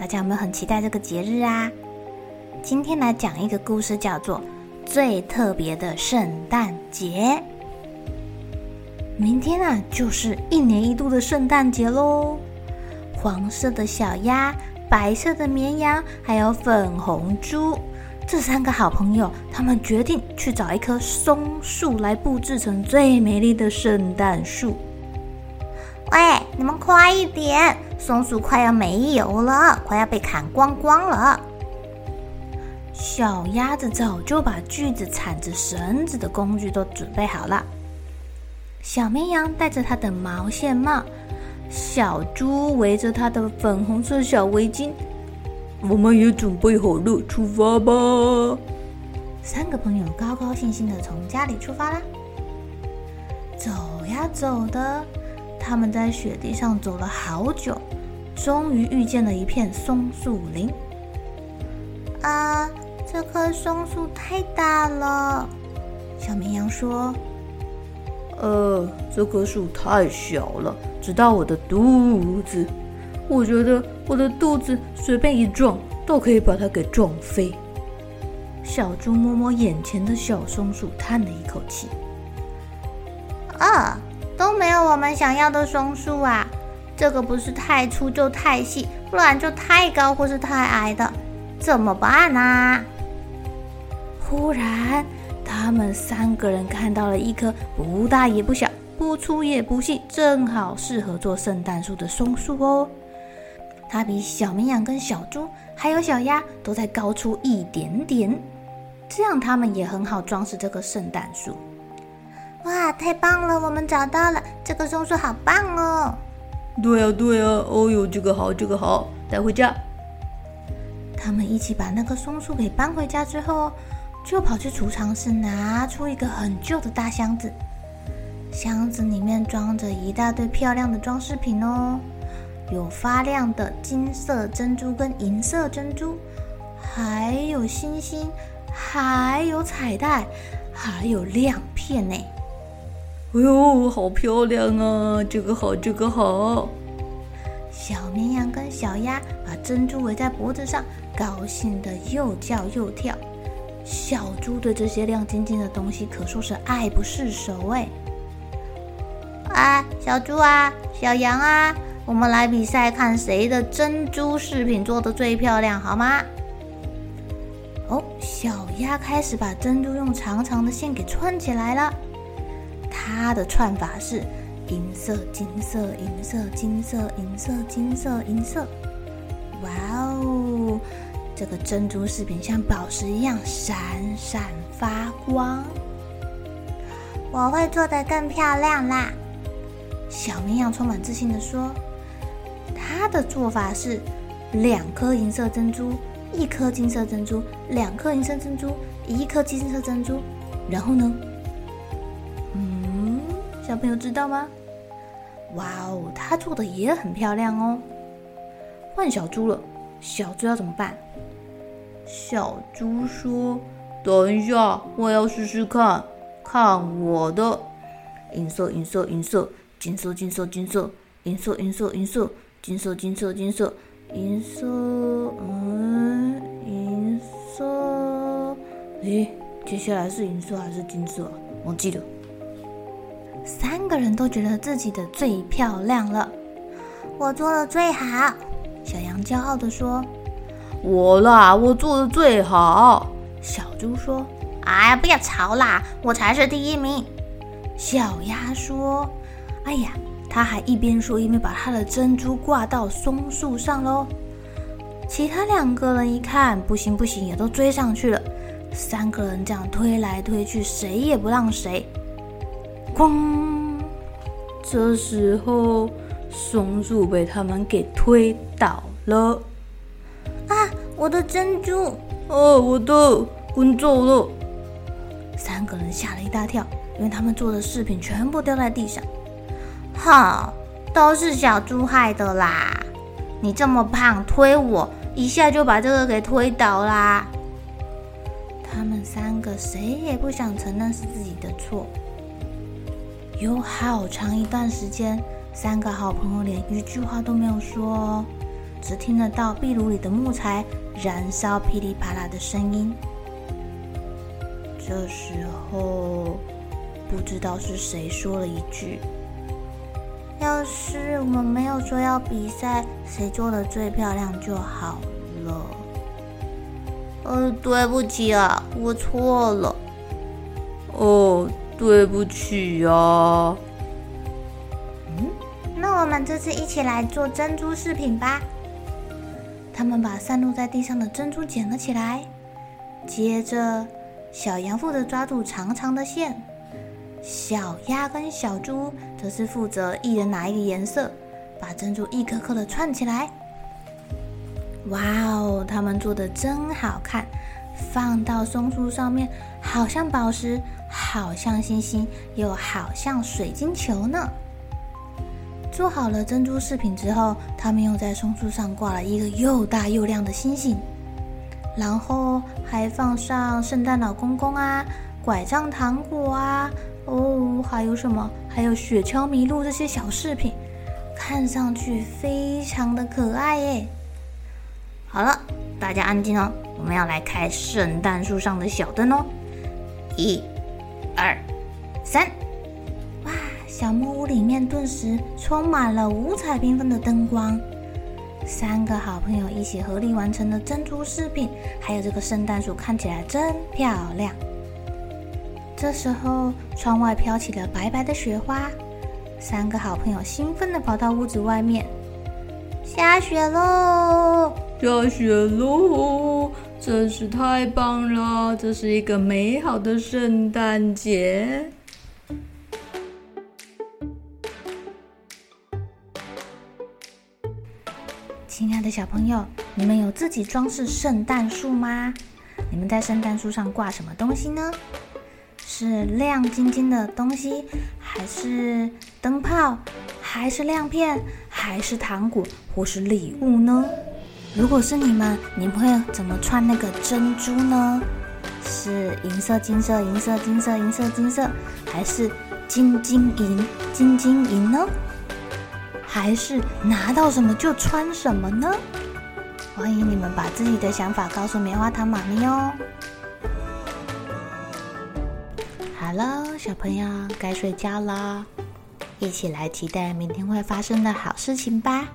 大家有没有很期待这个节日啊？今天来讲一个故事，叫做《最特别的圣诞节》。明天啊，就是一年一度的圣诞节喽！黄色的小鸭，白色的绵羊，还有粉红猪。这三个好朋友，他们决定去找一棵松树来布置成最美丽的圣诞树。喂，你们快一点，松鼠快要没油了，快要被砍光光了。小鸭子早就把锯子、铲子、绳子的工具都准备好了。小绵羊戴着它的毛线帽，小猪围着它的粉红色小围巾。我们也准备好了，出发吧！三个朋友高高兴兴的从家里出发啦。走呀走的，他们在雪地上走了好久，终于遇见了一片松树林。啊，这棵松树太大了，小绵羊说：“呃，这棵树太小了，直到我的肚子。”我觉得我的肚子随便一撞，都可以把它给撞飞。小猪摸摸眼前的小松鼠，叹了一口气：“啊，都没有我们想要的松树啊！这个不是太粗就太细，不然就太高或是太矮的，怎么办呢？”忽然，他们三个人看到了一棵不大也不小、不粗也不细，正好适合做圣诞树的松树哦。它比小绵羊跟小猪还有小鸭都再高出一点点，这样它们也很好装饰这棵圣诞树。哇，太棒了！我们找到了这个松树，好棒哦！对呀，对呀，哦呦，这个好，这个好，带回家。他们一起把那个松树给搬回家之后，就跑去储藏室拿出一个很旧的大箱子，箱子里面装着一大堆漂亮的装饰品哦。有发亮的金色珍珠跟银色珍珠，还有星星，还有彩带，还有亮片呢。哎呦，好漂亮啊！这个好，这个好。小绵羊跟小鸭把珍珠围在脖子上，高兴的又叫又跳。小猪对这些亮晶晶的东西可说是爱不释手哎。啊，小猪啊，小羊啊。我们来比赛，看谁的珍珠饰品做的最漂亮，好吗？哦，小鸭开始把珍珠用长长的线给串起来了。它的串法是银色、金色、银色、金色、银色、金色、银色。哇哦，这个珍珠饰品像宝石一样闪闪发光。我会做的更漂亮啦！小绵羊充满自信地说。他的做法是两颗银色珍珠，一颗金色珍珠，两颗银色珍珠，一颗金色珍珠。然后呢？小朋友知道吗？哇哦，他做的也很漂亮哦。换小猪了，小猪要怎么办？小猪说：“等一下，我要试试看，看我的银色，银色，银色，金色，金色，金色，银色，银色，银色。”金色，金色，金色，银色，嗯，银色，诶，接下来是银色还是金色？忘记了。三个人都觉得自己的最漂亮了，我做的最好。小羊骄傲地说：“我啦，我做的最好。小猪说：“哎呀，不要吵啦，我才是第一名。”小鸭说：“哎呀，他还一边说一边把他的珍珠挂到松树上喽。”其他两个人一看，不行不行，也都追上去了。三个人这样推来推去，谁也不让谁。哐！这时候松树被他们给推倒了。啊，我的珍珠！哦，我的滚走了！三个人吓了一大跳，因为他们做的饰品全部掉在地上。哼，都是小猪害的啦！你这么胖，推我一下就把这个给推倒啦！他们三个谁也不想承认是自己的错。有好长一段时间，三个好朋友连一句话都没有说哦。只听得到壁炉里的木材燃烧噼里啪啦的声音。这时候，不知道是谁说了一句：“要是我们没有说要比赛，谁做的最漂亮就好了。”呃，对不起啊，我错了。哦，对不起啊。嗯，那我们这次一起来做珍珠饰品吧。他们把散落在地上的珍珠捡了起来，接着小羊负责抓住长长的线，小鸭跟小猪则是负责一人拿一个颜色，把珍珠一颗颗的串起来。哇哦，他们做的真好看，放到松树上面，好像宝石，好像星星，又好像水晶球呢。做好了珍珠饰品之后，他们又在松树上挂了一个又大又亮的星星，然后还放上圣诞老公公啊、拐杖糖果啊，哦，还有什么？还有雪橇麋鹿这些小饰品，看上去非常的可爱耶。好了，大家安静哦，我们要来开圣诞树上的小灯哦，一、二、三。哇小木屋里面顿时充满了五彩缤纷的灯光，三个好朋友一起合力完成了珍珠饰品，还有这个圣诞树看起来真漂亮。这时候，窗外飘起了白白的雪花，三个好朋友兴奋地跑到屋子外面，下雪喽！下雪喽！真是太棒了，这是一个美好的圣诞节。亲爱的小朋友，你们有自己装饰圣诞树吗？你们在圣诞树上挂什么东西呢？是亮晶晶的东西，还是灯泡，还是亮片，还是糖果，或是礼物呢？如果是你们，你们会怎么串那个珍珠呢？是银色、金色、银色、金色、银色、金色，还是金金银、金金银呢？还是拿到什么就穿什么呢？欢迎你们把自己的想法告诉棉花糖妈咪哦。好了，小朋友该睡觉啦，一起来期待明天会发生的好事情吧。